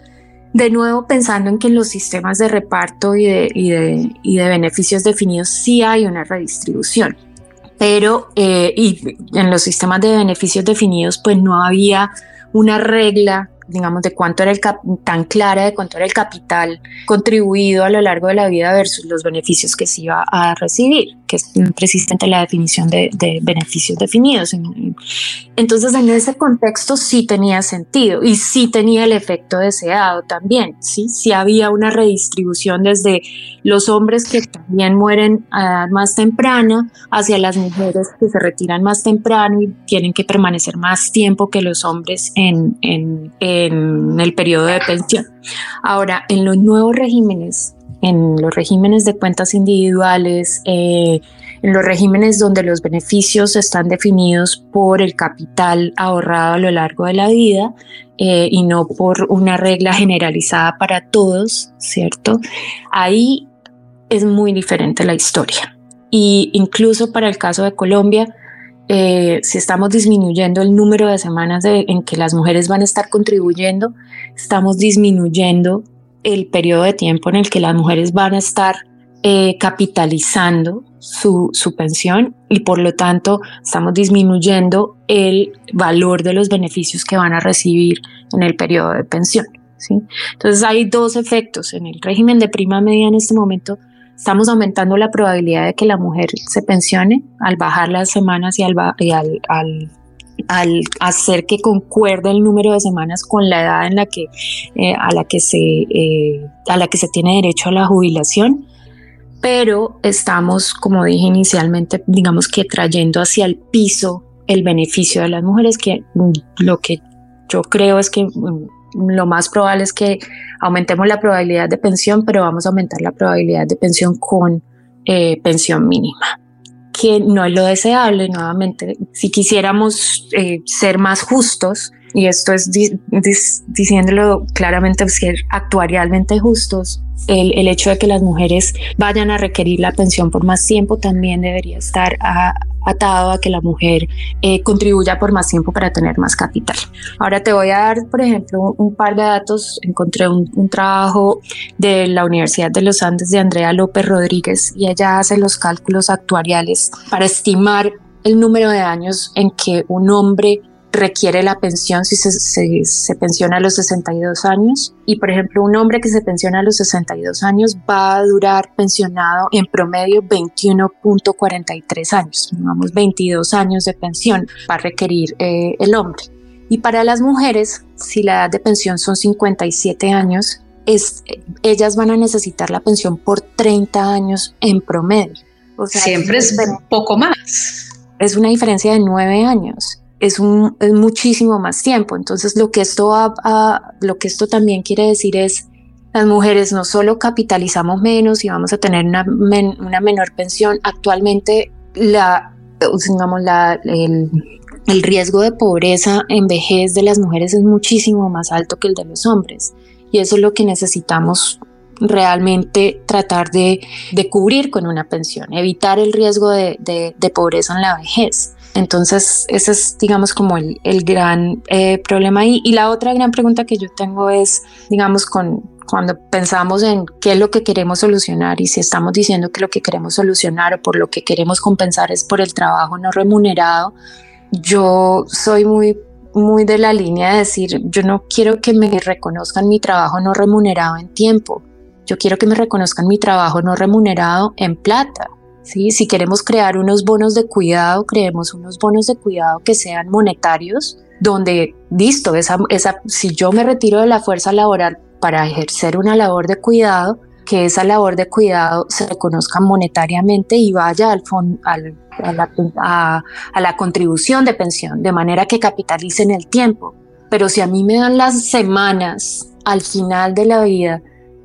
de nuevo pensando en que en los sistemas de reparto y de, y de, y de beneficios definidos sí hay una redistribución, pero eh, y en los sistemas de beneficios definidos pues no había una regla digamos, de cuánto era el tan clara de cuánto era el capital contribuido a lo largo de la vida versus los beneficios que se iba a recibir, que es precisamente la definición de, beneficios definidos. Entonces, en ese contexto sí tenía sentido y sí tenía el efecto deseado también, sí, sí había una redistribución desde los hombres que también mueren edad más temprana hacia las mujeres que se retiran más temprano y tienen que permanecer más tiempo que los hombres en, en, en el periodo de pensión. Ahora, en los nuevos regímenes, en los regímenes de cuentas individuales, eh, en los regímenes donde los beneficios están definidos por el capital ahorrado a lo largo de la vida eh, y no por una regla generalizada para todos, ¿cierto? Ahí es muy diferente la historia. Y incluso para el caso de Colombia, eh, si estamos disminuyendo el número de semanas en que las mujeres van a estar contribuyendo, estamos disminuyendo el periodo de tiempo en el que las mujeres van a estar eh, capitalizando su, su, pensión y por lo tanto estamos disminuyendo el valor de los beneficios que van a recibir en el periodo de pensión. ¿sí? Entonces hay dos efectos. En el régimen de prima media en este momento Estamos aumentando la probabilidad de que la mujer se pensione al bajar las semanas y al, al, al, hacer que concuerde el número de semanas con la edad en la que, eh, a, la que se, eh, a la que se tiene derecho a la jubilación. Pero estamos, como dije inicialmente, digamos que trayendo hacia el piso el beneficio de las mujeres, que lo que yo creo es que mm, lo más probable es que aumentemos la probabilidad de pensión, pero vamos a aumentar la probabilidad de pensión con eh, pensión mínima, que no es lo deseable. Nuevamente, si quisiéramos eh, ser más justos, y esto es diciéndolo claramente, ser actuarialmente justos, el, el, hecho de que las mujeres vayan a requerir la pensión por más tiempo también debería estar atado a que la mujer eh, contribuya por más tiempo para tener más capital. Ahora te voy a dar, por ejemplo, un, par de datos. Encontré un, un, trabajo de la Universidad de los Andes de Andrea López Rodríguez y ella hace los cálculos actuariales para estimar el número de años en que un hombre requiere la pensión si se, se, pensiona a los 62 años. Y por ejemplo, un hombre que se pensiona a los 62 años va a durar pensionado en promedio 21.43 años. Vamos, 22 años de pensión va a requerir eh, el hombre. Y para las mujeres, si la edad de pensión son 57 años, es, ellas van a necesitar la pensión por 30 años en promedio. O sea, Siempre es, es poco más. Es una diferencia de 9 años es, muchísimo más tiempo. Entonces, lo que, esto también quiere decir es, las mujeres no solo capitalizamos menos y vamos a tener una, menor pensión, actualmente la, el, riesgo de pobreza en vejez de las mujeres es muchísimo más alto que el de los hombres. Y eso es lo que necesitamos realmente tratar de, cubrir con una pensión, evitar el riesgo de pobreza en la vejez. Entonces, ese es, digamos, como el, gran eh, problema. Y la otra gran pregunta que yo tengo es, digamos, con, cuando pensamos en qué es lo que queremos solucionar y si estamos diciendo que lo que queremos solucionar o por lo que queremos compensar es por el trabajo no remunerado, yo soy muy muy de la línea de decir, yo no quiero que me reconozcan mi trabajo no remunerado en tiempo, yo quiero que me reconozcan mi trabajo no remunerado en plata. Si queremos crear unos bonos de cuidado, creemos unos bonos de cuidado que sean monetarios, donde, listo, esa, esa, si yo me retiro de la fuerza laboral para ejercer una labor de cuidado, que esa labor de cuidado se reconozca monetariamente y vaya al al, a, la, a, la, contribución de pensión, de manera que capitalicen el tiempo. Pero si a mí me dan las semanas al final de la vida,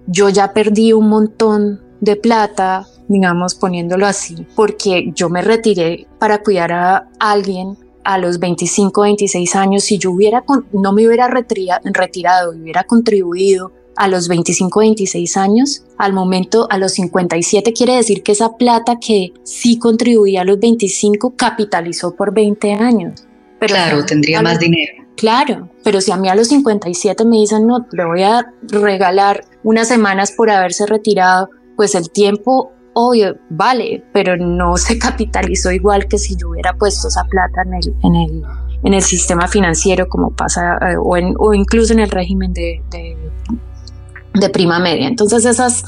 yo ya perdí un montón de plata, digamos, poniéndolo así, porque yo me retiré para cuidar a alguien a los 25, 26 años, si yo hubiera, no me hubiera retirado y hubiera contribuido a los 25, 26 años, al momento a los 57 quiere decir que esa plata que sí contribuía a los 25 capitalizó por 20 años. Pero claro, tendría más dinero. Claro, pero si a mí a los 57 me dicen, no, le voy a regalar unas semanas por haberse retirado, pues el tiempo obvio, vale, pero no [LAUGHS] se capitalizó igual que si yo hubiera puesto esa plata en el, en el, en el sistema financiero como pasa, eh, o, incluso en el régimen de, de, prima media. Entonces esas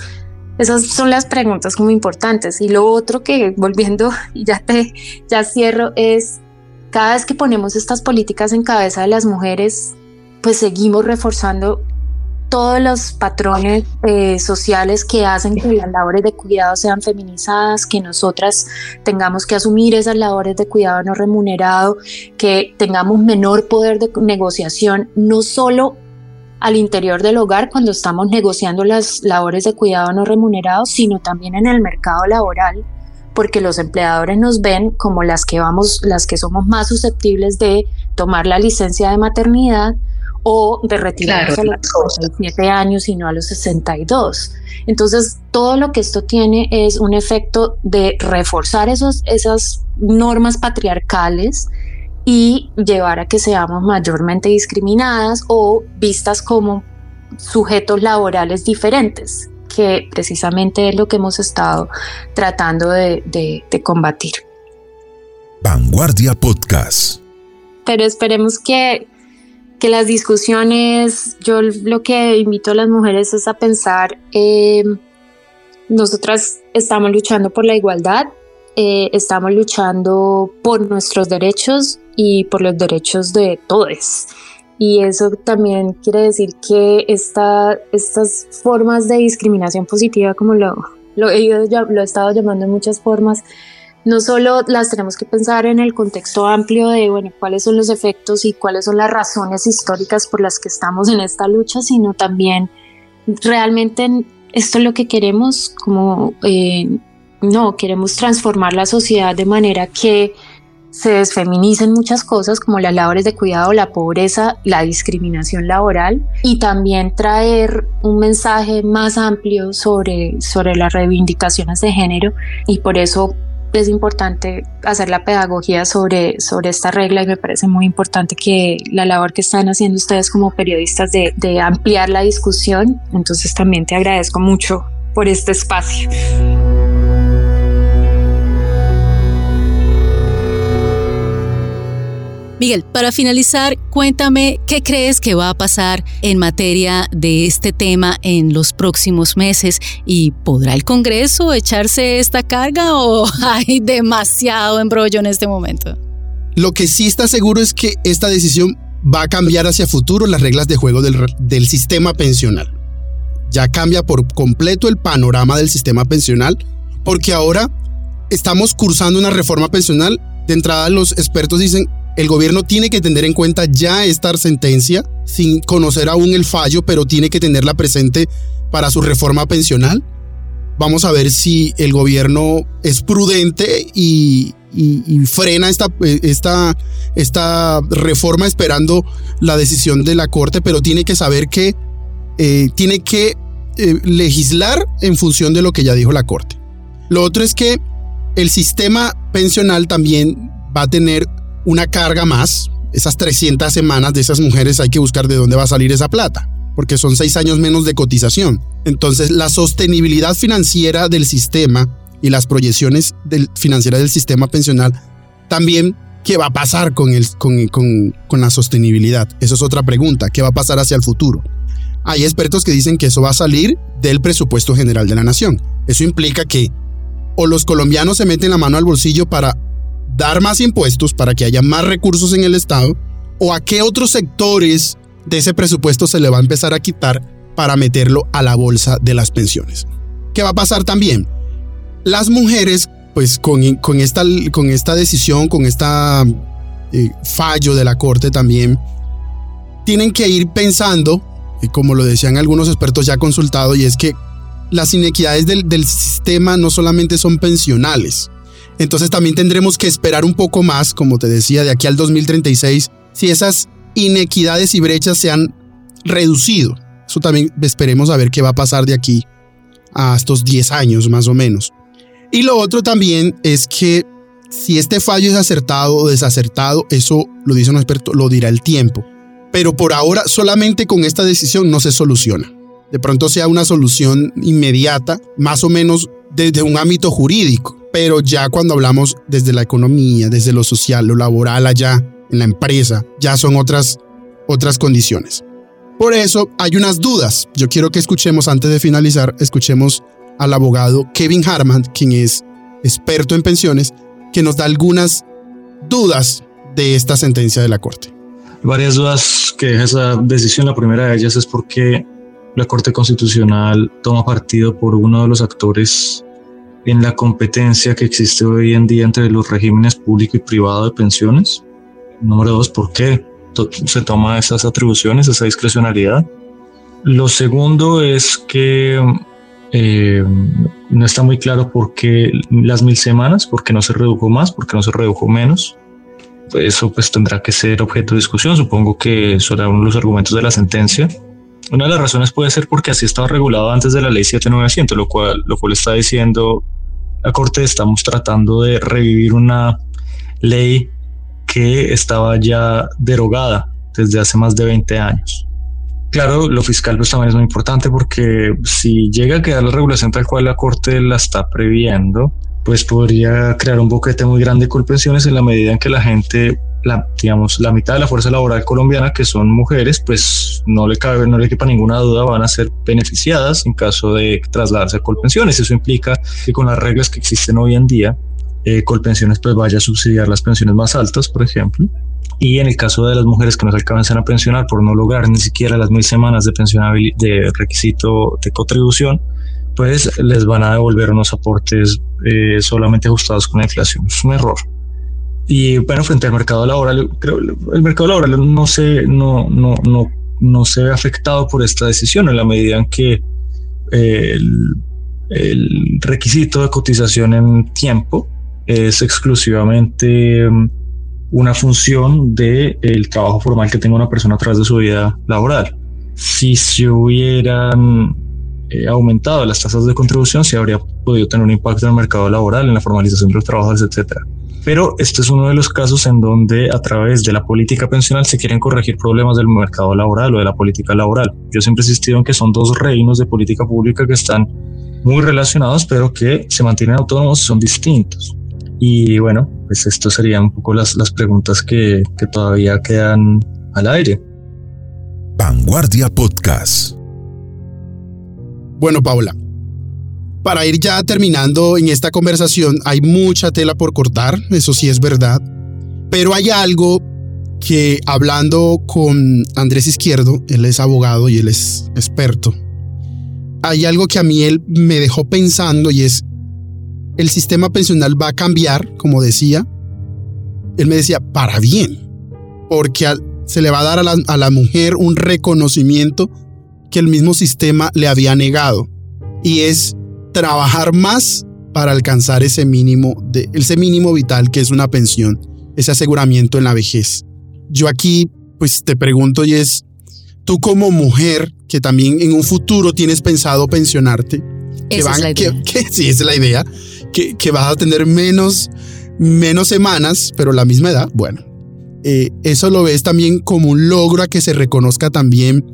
esas son las preguntas muy importantes. Y lo otro que, [LAUGHS] volviendo, y ya te ya cierro, es cada vez que ponemos estas políticas en cabeza de las mujeres, pues seguimos reforzando todos los patrones eh, sociales que hacen que las labores de cuidado sean feminizadas, que nosotras tengamos que asumir esas labores de cuidado no remunerado, que tengamos menor poder de negociación, no solo al interior del hogar cuando estamos negociando las labores de cuidado no remunerados, sino también en el mercado laboral, porque los empleadores nos ven como las que vamos, las que somos más susceptibles de tomar la licencia de maternidad o de retirarse a los 67 años y no a los 62. Entonces, todo lo que esto tiene es un efecto de reforzar esos, esas normas patriarcales y llevar a que seamos mayormente discriminadas o vistas como sujetos laborales diferentes, que precisamente es lo que hemos estado tratando de, de, combatir. Vanguardia Podcast. Pero esperemos que, que las discusiones, yo lo que invito a las mujeres es a pensar, eh, nosotras estamos luchando por la igualdad, eh, estamos luchando por nuestros derechos y por los derechos de todos. Y eso también quiere decir que esta, estas formas de discriminación positiva, como lo, lo, he, lo he estado llamando en muchas formas, no solo las tenemos que pensar en el contexto amplio de, bueno, cuáles son los efectos y cuáles son las razones históricas por las que estamos en esta lucha, sino también realmente esto es lo que queremos, como eh, no, queremos transformar la sociedad de manera que se desfeminicen muchas cosas como las labores de cuidado, la pobreza, la discriminación laboral y también traer un mensaje más amplio sobre, sobre las reivindicaciones de género y por eso es importante hacer la pedagogía sobre, sobre esta regla y me parece muy importante que la labor que están haciendo ustedes como periodistas de, de ampliar la discusión. Entonces también te agradezco mucho por este espacio. Miguel, para finalizar, cuéntame qué crees que va a pasar en materia de este tema en los próximos meses y podrá el Congreso echarse esta carga o [LAUGHS] hay demasiado embrollo en este momento. Lo que sí está seguro es que esta decisión va a cambiar hacia futuro las reglas de juego del, del sistema pensional. Ya cambia por completo el panorama del sistema pensional porque ahora estamos cursando una reforma pensional. De entrada los expertos dicen el gobierno tiene que tener en cuenta ya esta sentencia, sin conocer aún el fallo, pero tiene que tenerla presente para su reforma pensional. Vamos a ver si el gobierno es prudente y, frena esta, esta, esta, reforma esperando la decisión de la Corte, pero tiene que saber que eh, tiene que eh, legislar en función de lo que ya dijo la Corte. Lo otro es que el sistema pensional también va a tener una carga más. Esas 300 semanas de esas mujeres hay que buscar de dónde va a salir esa plata, porque son seis años menos de cotización. Entonces, la sostenibilidad financiera del sistema y las proyecciones financieras del sistema pensional también ¿Qué va a pasar con, el, con, con, con, la sostenibilidad? Eso es otra pregunta. ¿Qué va a pasar hacia el futuro? Hay expertos que dicen que eso va a salir del presupuesto general de la nación. Eso implica que o los colombianos se meten la mano al bolsillo para dar más impuestos para que haya más recursos en el Estado o a qué otros sectores de ese presupuesto se le va a empezar a quitar para meterlo a la bolsa de las pensiones. ¿Qué va a pasar también? Las mujeres, pues con, con, esta, con esta decisión, con este fallo de la Corte también, tienen que ir pensando, como lo decían algunos expertos ya consultados, y es que las inequidades del, del sistema no solamente son pensionales, entonces también tendremos que esperar un poco más, como te decía, de aquí al 2036, si esas inequidades y brechas se han reducido. Eso también esperemos a ver qué va a pasar de aquí a estos 10 años más o menos. Y lo otro también es que si este fallo es acertado o desacertado, eso lo dice un experto, lo dirá el tiempo. Pero por ahora solamente con esta decisión no se soluciona. De pronto sea una solución inmediata, más o menos desde un ámbito jurídico pero ya cuando hablamos desde la economía, desde lo social, lo laboral allá, en la empresa, ya son otras, otras condiciones. Por eso hay unas dudas. Yo quiero que escuchemos, antes de finalizar, escuchemos al abogado Kevin Harman, quien es experto en pensiones, que nos da algunas dudas de esta sentencia de la Corte. Varias dudas que deja esa decisión. La primera de ellas es porque la Corte Constitucional toma partido por uno de los actores en la competencia que existe hoy en día entre los regímenes público y privado de pensiones. Número dos, ¿por qué se toma esas atribuciones, esa discrecionalidad? Lo segundo es que eh, no está muy claro por qué las mil semanas, por qué no se redujo más, por qué no se redujo menos. Eso pues tendrá que ser objeto de discusión. Supongo que será uno de los argumentos de la sentencia. Una de las razones puede ser porque así estaba regulado antes de la ley 7900, lo cual, lo cual está diciendo la Corte, estamos tratando de revivir una ley que estaba ya derogada desde hace más de 20 años. Claro, lo fiscal pues también es muy importante porque si llega a quedar la regulación tal cual la Corte la está previendo, pues podría crear un boquete muy grande con pensiones en la medida en que la gente, la, digamos, la mitad de la fuerza laboral colombiana, que son mujeres, pues no le cabe, no le quepa ninguna duda, van a ser beneficiadas en caso de trasladarse a Colpensiones. Eso implica que con las reglas que existen hoy en día, eh, Colpensiones pues vaya a subsidiar las pensiones más altas, por ejemplo, y en el caso de las mujeres que no se alcanzan a pensionar por no lograr ni siquiera las mil semanas de de requisito de contribución, pues les van a devolver unos aportes eh, solamente ajustados con la inflación. Es un error. Y bueno, frente al mercado laboral, creo el mercado laboral no se, no, no, no, no se ve afectado por esta decisión en la medida en que eh, el, requisito de cotización en tiempo es exclusivamente mm, una función del el trabajo formal que tenga una persona a través de su vida laboral. Si se hubieran eh, aumentado las tasas de contribución, se habría podido tener un impacto en el mercado laboral, en la formalización de los trabajadores, etcétera. Pero este es uno de los casos en donde a través de la política pensional se quieren corregir problemas del mercado laboral o de la política laboral. Yo siempre he insistido en que son dos reinos de política pública que están muy relacionados, pero que se mantienen autónomos y son distintos. Y bueno, pues esto serían un poco las, las preguntas que, que todavía quedan al aire. Vanguardia Podcast. Bueno, Paula, para ir ya terminando en esta conversación, hay mucha tela por cortar, eso sí es verdad, pero hay algo que hablando con Andrés Izquierdo, él es abogado y él es experto, hay algo que a mí él me dejó pensando y es el sistema pensional va a cambiar, como decía. Él me decía, para bien, porque se le va a dar a la, mujer un reconocimiento que el mismo sistema le había negado. Y es trabajar más para alcanzar ese mínimo, de, ese mínimo vital que es una pensión, ese aseguramiento en la vejez. Yo aquí, pues te pregunto y es, tú como mujer, que también en un futuro tienes pensado pensionarte, esa es la idea. [LAUGHS] sí, esa es la idea que, vas a tener menos, menos semanas, pero la misma edad, bueno, eh, eso lo ves también como un logro a que se reconozca también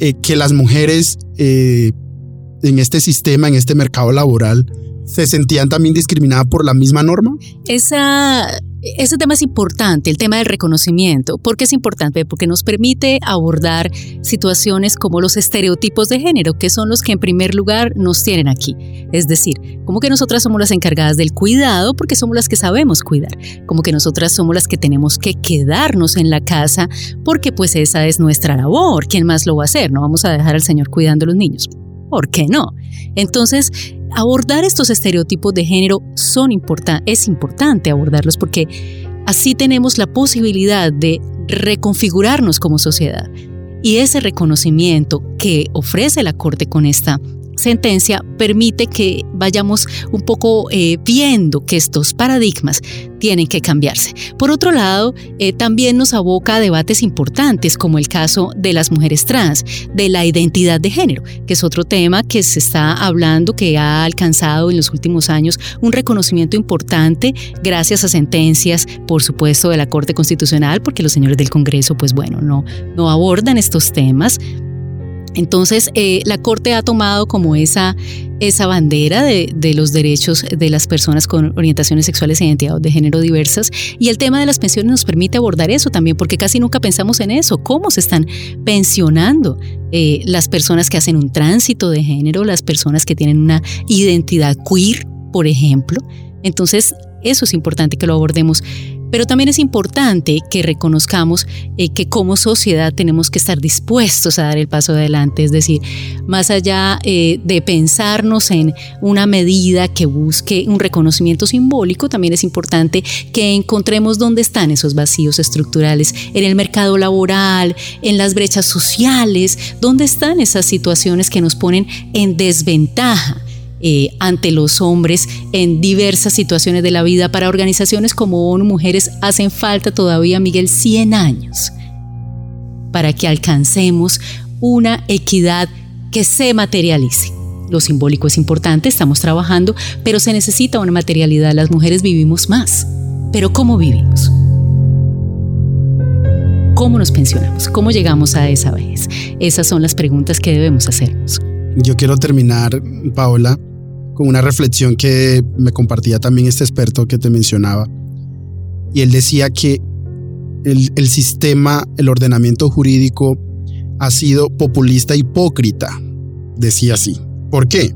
eh, que las mujeres eh, en este sistema, en este mercado laboral, se sentían también discriminadas por la misma norma? Esa ese tema es importante, el tema del reconocimiento. ¿Por qué es importante? Porque nos permite abordar situaciones como los estereotipos de género, que son los que en primer lugar nos tienen aquí. Es decir, como que nosotras somos las encargadas del cuidado porque somos las que sabemos cuidar, como que nosotras somos las que tenemos que quedarnos en la casa porque pues esa es nuestra labor. ¿Quién más lo va a hacer? No vamos a dejar al Señor cuidando a los niños. ¿Por qué no? Entonces, abordar estos estereotipos de género son es importante abordarlos porque así tenemos la posibilidad de reconfigurarnos como sociedad. Y ese reconocimiento que ofrece la Corte con esta sentencia permite que vayamos un poco eh, viendo que estos paradigmas tienen que cambiarse. Por otro lado, eh, también nos aboca a debates importantes como el caso de las mujeres trans, de la identidad de género, que es otro tema que se está hablando, que ha alcanzado en los últimos años un reconocimiento importante gracias a sentencias, por supuesto, de la Corte Constitucional, porque los señores del Congreso, pues bueno, no, no abordan estos temas Entonces, eh, la Corte ha tomado como esa, esa bandera de, de, los derechos de las personas con orientaciones sexuales e identidades de género diversas. Y el tema de las pensiones nos permite abordar eso también, porque casi nunca pensamos en eso. ¿Cómo se están pensionando eh, las personas que hacen un tránsito de género, las personas que tienen una identidad queer, por ejemplo? Entonces, eso es importante que lo abordemos. Pero también es importante que reconozcamos eh, que como sociedad tenemos que estar dispuestos a dar el paso adelante, es decir, más allá eh, de pensarnos en una medida que busque un reconocimiento simbólico, también es importante que encontremos dónde están esos vacíos estructurales en el mercado laboral, en las brechas sociales, dónde están esas situaciones que nos ponen en desventaja eh, ante los hombres en diversas situaciones de la vida. Para organizaciones como ONU Mujeres hacen falta todavía, Miguel, 100 años para que alcancemos una equidad que se materialice. Lo simbólico es importante, estamos trabajando, pero se necesita una materialidad. Las mujeres vivimos más. Pero ¿cómo vivimos? ¿Cómo nos pensionamos? ¿Cómo llegamos a esa vez? Esas son las preguntas que debemos hacernos. Yo quiero terminar, Paola, con una reflexión que me compartía también este experto que te mencionaba. Y él decía que el, sistema, el ordenamiento jurídico ha sido populista hipócrita, decía así. ¿Por qué?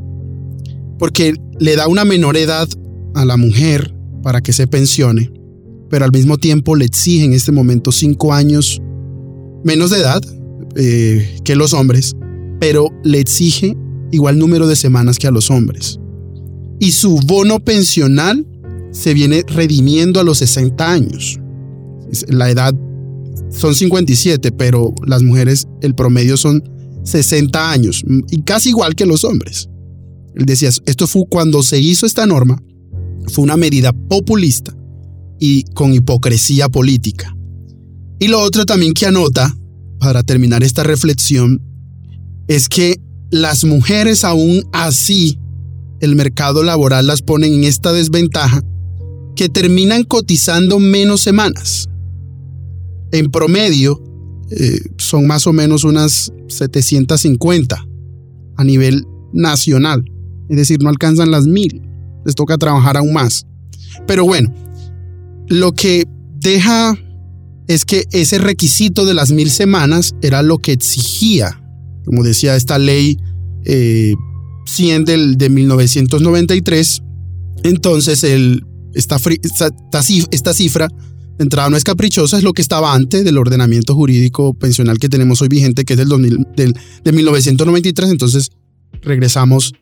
Porque le da una menor edad a la mujer para que se pensione, pero al mismo tiempo le exige en este momento cinco años menos de edad eh, que los hombres, pero le exige igual número de semanas que a los hombres y su bono pensional se viene redimiendo a los 60 años. La edad son 57, pero las mujeres el promedio son 60 años y casi igual que los hombres. Él decía, esto fue cuando se hizo esta norma, fue una medida populista y con hipocresía política. Y lo otro también que anota, para terminar esta reflexión, es que las mujeres aún así el mercado laboral las pone en esta desventaja que terminan cotizando menos semanas. En promedio, eh, son más o menos unas 750 a nivel nacional. Es decir, no alcanzan las mil. Les toca trabajar aún más. Pero bueno, lo que deja es que ese requisito de las mil semanas era lo que exigía, como decía esta ley eh, 100 del, de 1993. Entonces, el, esta, esta, cifra de entrada no es caprichosa, es lo que estaba antes del ordenamiento jurídico pensional que tenemos hoy vigente, que es del, 2000, del de 1993. Entonces, regresamos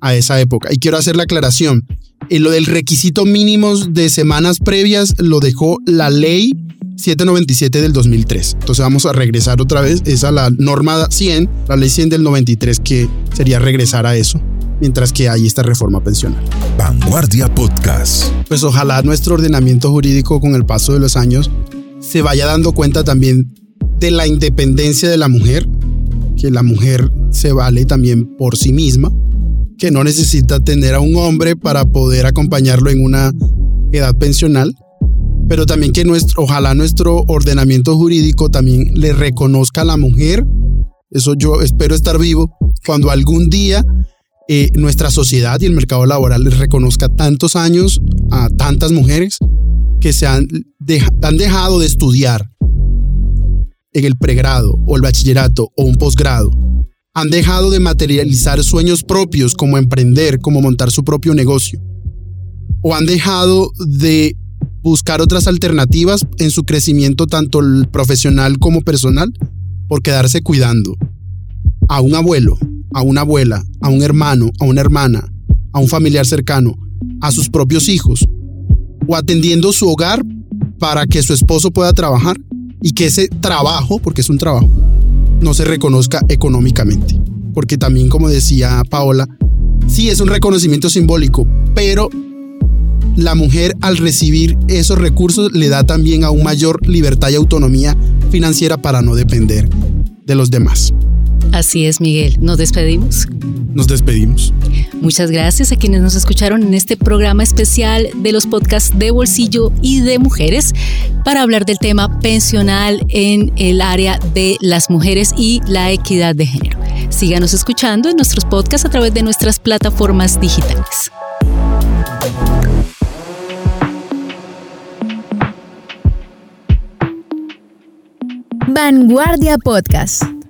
a esa época. Y quiero hacer la aclaración. En lo del requisito mínimo de semanas previas lo dejó la ley 797 del 2003. Entonces vamos a regresar otra vez, es a la norma 100, la ley 100 del 93, que sería regresar a eso, mientras que hay esta reforma pensional. Vanguardia Podcast. Pues ojalá nuestro ordenamiento jurídico con el paso de los años se vaya dando cuenta también de la independencia de la mujer, que la mujer se vale también por sí misma, que no necesita tener a un hombre para poder acompañarlo en una edad pensional pero también que nuestro, ojalá nuestro ordenamiento jurídico también le reconozca a la mujer, eso yo espero estar vivo, cuando algún día eh, nuestra sociedad y el mercado laboral les reconozca tantos años a tantas mujeres que se han, han dejado de estudiar en el pregrado o el bachillerato o un posgrado. Han dejado de materializar sueños propios como emprender, como montar su propio negocio. O han dejado de buscar otras alternativas en su crecimiento tanto profesional como personal por quedarse cuidando a un abuelo, a una abuela, a un hermano, a una hermana, a un familiar cercano, a sus propios hijos, o atendiendo su hogar para que su esposo pueda trabajar y que ese trabajo, porque es un trabajo, no se reconozca económicamente. Porque también, como decía Paola, sí es un reconocimiento simbólico, pero la mujer al recibir esos recursos le da también aún mayor libertad y autonomía financiera para no depender de los demás. Así es, Miguel. ¿Nos despedimos? Nos despedimos. Muchas gracias a quienes nos escucharon en este programa especial de los podcasts de bolsillo y de mujeres para hablar del tema pensional en el área de las mujeres y la equidad de género. Síganos escuchando en nuestros podcasts a través de nuestras plataformas digitales. Vanguardia Podcast.